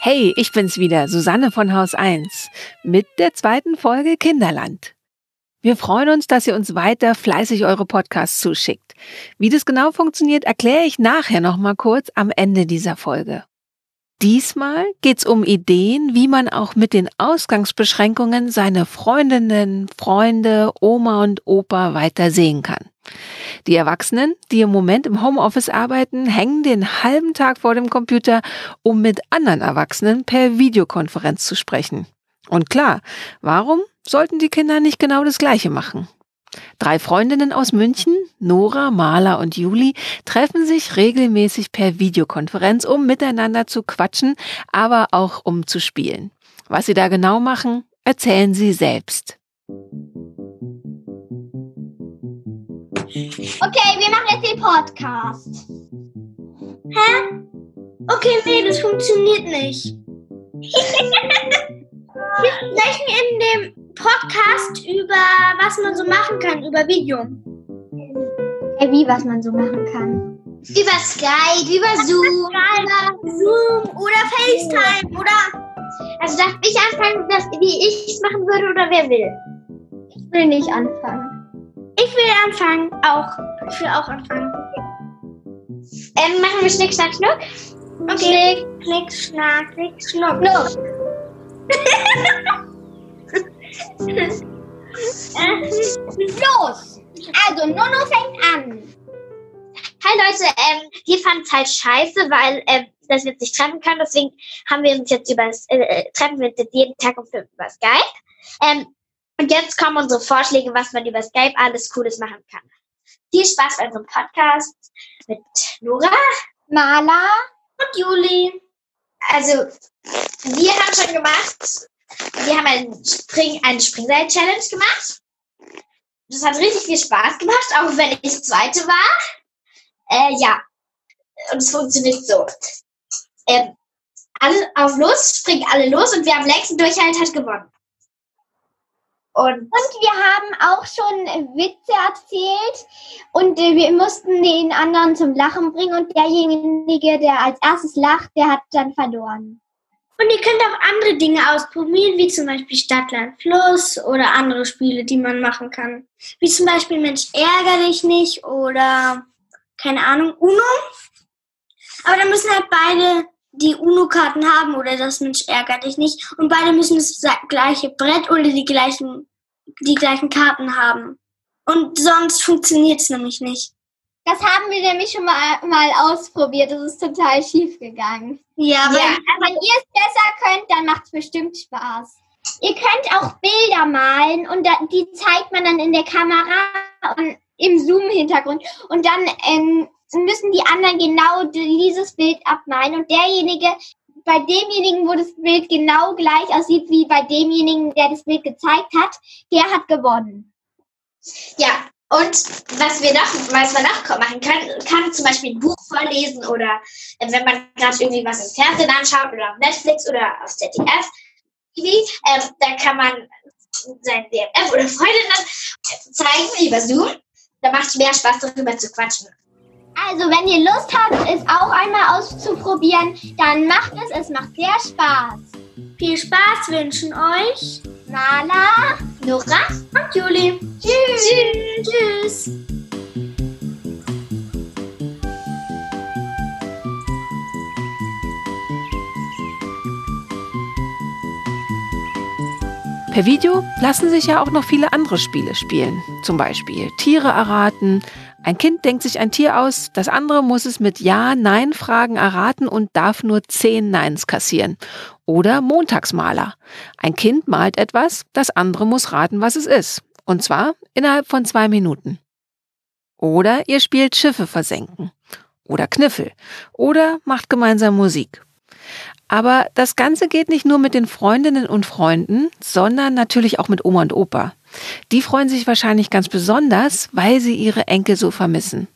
Hey, ich bin's wieder, Susanne von Haus 1, mit der zweiten Folge Kinderland. Wir freuen uns, dass ihr uns weiter fleißig eure Podcasts zuschickt. Wie das genau funktioniert, erkläre ich nachher nochmal kurz am Ende dieser Folge. Diesmal geht's um Ideen, wie man auch mit den Ausgangsbeschränkungen seine Freundinnen, Freunde, Oma und Opa weiter sehen kann. Die Erwachsenen, die im Moment im Homeoffice arbeiten, hängen den halben Tag vor dem Computer, um mit anderen Erwachsenen per Videokonferenz zu sprechen. Und klar, warum sollten die Kinder nicht genau das Gleiche machen? Drei Freundinnen aus München, Nora, Marla und Juli, treffen sich regelmäßig per Videokonferenz, um miteinander zu quatschen, aber auch um zu spielen. Was sie da genau machen, erzählen sie selbst. Okay, wir machen jetzt den Podcast. Hä? Okay, nee, das funktioniert nicht. wir sprechen in dem Podcast über was man so machen kann, über Video. Hey, wie was man so machen kann? Über Skype, über Zoom, über Zoom oder FaceTime oder. Also darf ich anfangen, dass, wie ich es machen würde oder wer will? Ich will nicht anfangen. Ich will anfangen, auch. Ich will auch anfangen. Ähm, machen wir Schnick, Schnack, Schnuck? Okay. Schnick, Schnick, Schnack, Schnick, Schnuck. Los! Los! Also, Nono fängt an. Hi Leute, ähm, wir fanden es halt scheiße, weil ähm, dass wir uns nicht treffen können. Deswegen haben wir uns jetzt über äh, treffen wir uns jetzt jeden Tag um fünf über Skype. Ähm, und jetzt kommen unsere Vorschläge, was man über Skype alles Cooles machen kann. Viel Spaß bei unserem Podcast mit Nora, Mala und Juli. Also, wir haben schon gemacht, wir haben einen Spring, eine Springseil-Challenge gemacht. Das hat richtig viel Spaß gemacht, auch wenn ich Zweite war. Äh, ja, und es funktioniert so. Ähm, alle auf los, springen alle los und wer am längsten durchhält, hat gewonnen. Und, und wir haben auch schon Witze erzählt und äh, wir mussten den anderen zum Lachen bringen und derjenige, der als erstes lacht, der hat dann verloren. Und ihr könnt auch andere Dinge ausprobieren, wie zum Beispiel Stadtland Fluss oder andere Spiele, die man machen kann. Wie zum Beispiel Mensch, ärger dich nicht oder keine Ahnung, Uno. Aber da müssen halt beide die UNO-Karten haben oder das Mensch ärgert dich nicht. Und beide müssen das gleiche Brett oder die gleichen, die gleichen Karten haben. Und sonst funktioniert es nämlich nicht. Das haben wir nämlich schon mal, mal ausprobiert. Das ist total schief gegangen. Ja, aber ja, wenn ihr es besser könnt, dann macht es bestimmt Spaß. Ihr könnt auch Bilder malen und da, die zeigt man dann in der Kamera und im Zoom-Hintergrund. Und dann ähm, müssen die anderen genau dieses Bild abmalen und derjenige, bei demjenigen, wo das Bild genau gleich aussieht wie bei demjenigen, der das Bild gezeigt hat, der hat gewonnen. Ja, und was wir noch, was man noch machen kann, kann zum Beispiel ein Buch vorlesen oder äh, wenn man gerade irgendwie was im Fernsehen anschaut oder auf Netflix oder auf ZDF ähm, dann kann man sein DMF oder Freundinnen zeigen über Zoom. Da macht es mehr Spaß, darüber zu quatschen. Also, wenn ihr Lust habt, es auch einmal auszuprobieren, dann macht es. Es macht sehr Spaß. Viel Spaß wünschen euch Nala, Nora und Juli. Tschüss. Tschüss. Per Video lassen sich ja auch noch viele andere Spiele spielen. Zum Beispiel Tiere erraten, ein Kind denkt sich ein Tier aus, das andere muss es mit Ja-Nein-Fragen erraten und darf nur zehn Neins kassieren. Oder Montagsmaler. Ein Kind malt etwas, das andere muss raten, was es ist. Und zwar innerhalb von zwei Minuten. Oder ihr spielt Schiffe versenken. oder Kniffel oder macht gemeinsam Musik. Aber das Ganze geht nicht nur mit den Freundinnen und Freunden, sondern natürlich auch mit Oma und Opa. Die freuen sich wahrscheinlich ganz besonders, weil sie ihre Enkel so vermissen.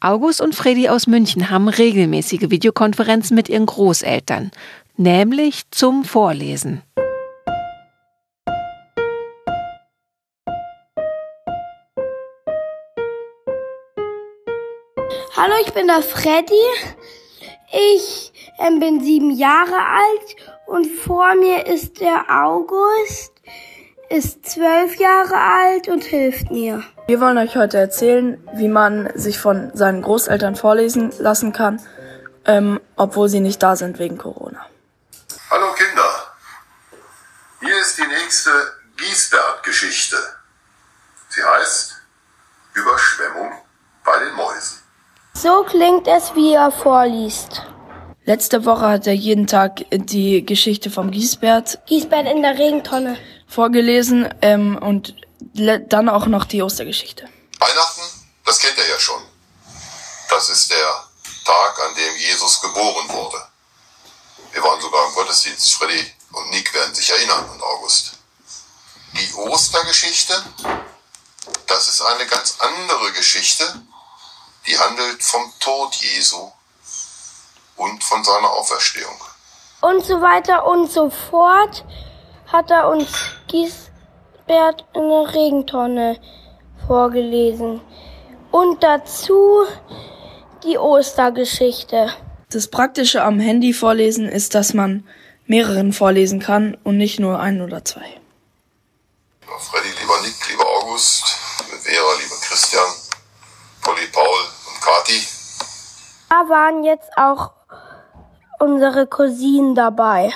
August und Freddy aus München haben regelmäßige Videokonferenzen mit ihren Großeltern, nämlich zum Vorlesen. Hallo, ich bin der Freddy. Ich ähm, bin sieben Jahre alt und vor mir ist der August, ist zwölf Jahre alt und hilft mir. Wir wollen euch heute erzählen, wie man sich von seinen Großeltern vorlesen lassen kann, ähm, obwohl sie nicht da sind wegen Corona. Hallo Kinder, hier ist die nächste Giesbert-Geschichte. Sie heißt Überschwemmung bei den Mäusen. So klingt es, wie er vorliest. Letzte Woche hat er jeden Tag die Geschichte vom Giesbert Giesbert in der Regentonne. Vorgelesen ähm, und dann auch noch die Ostergeschichte. Weihnachten, das kennt ihr ja schon. Das ist der Tag, an dem Jesus geboren wurde. Wir waren sogar im Gottesdienst. Freddy und Nick werden sich erinnern und August. Die Ostergeschichte, das ist eine ganz andere Geschichte. Die handelt vom Tod Jesu und von seiner Auferstehung. Und so weiter und so fort hat er uns Giesbert in der Regentonne vorgelesen. Und dazu die Ostergeschichte. Das Praktische am Handy vorlesen ist, dass man mehreren vorlesen kann und nicht nur ein oder zwei. Lieber Freddy, lieber Nick, lieber August, liebe Vera, lieber Christian, Polly, Paul und Kati. Da waren jetzt auch unsere Cousinen dabei.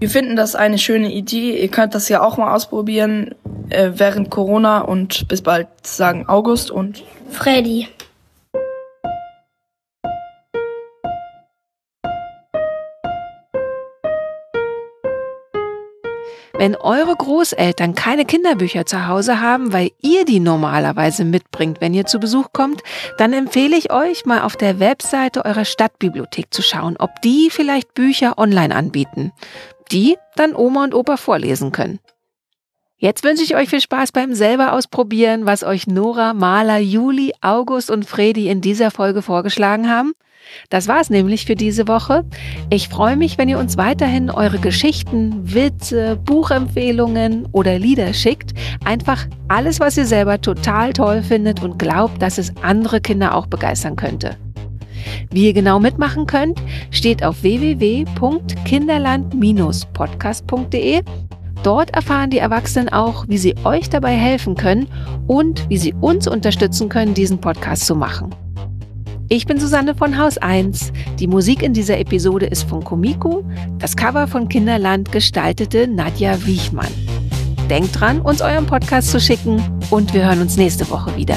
Wir finden das eine schöne Idee. Ihr könnt das ja auch mal ausprobieren äh, während Corona und bis bald sagen August und Freddy. Wenn eure Großeltern keine Kinderbücher zu Hause haben, weil ihr die normalerweise mitbringt, wenn ihr zu Besuch kommt, dann empfehle ich euch mal auf der Webseite eurer Stadtbibliothek zu schauen, ob die vielleicht Bücher online anbieten, die dann Oma und Opa vorlesen können. Jetzt wünsche ich euch viel Spaß beim selber ausprobieren, was euch Nora, Maler, Juli, August und Fredi in dieser Folge vorgeschlagen haben. Das war's nämlich für diese Woche. Ich freue mich, wenn ihr uns weiterhin eure Geschichten, Witze, Buchempfehlungen oder Lieder schickt. Einfach alles, was ihr selber total toll findet und glaubt, dass es andere Kinder auch begeistern könnte. Wie ihr genau mitmachen könnt, steht auf www.kinderland-podcast.de. Dort erfahren die Erwachsenen auch, wie sie euch dabei helfen können und wie sie uns unterstützen können, diesen Podcast zu machen. Ich bin Susanne von Haus 1. Die Musik in dieser Episode ist von Komiku, das Cover von Kinderland gestaltete Nadja Wiechmann. Denkt dran, uns euren Podcast zu schicken und wir hören uns nächste Woche wieder.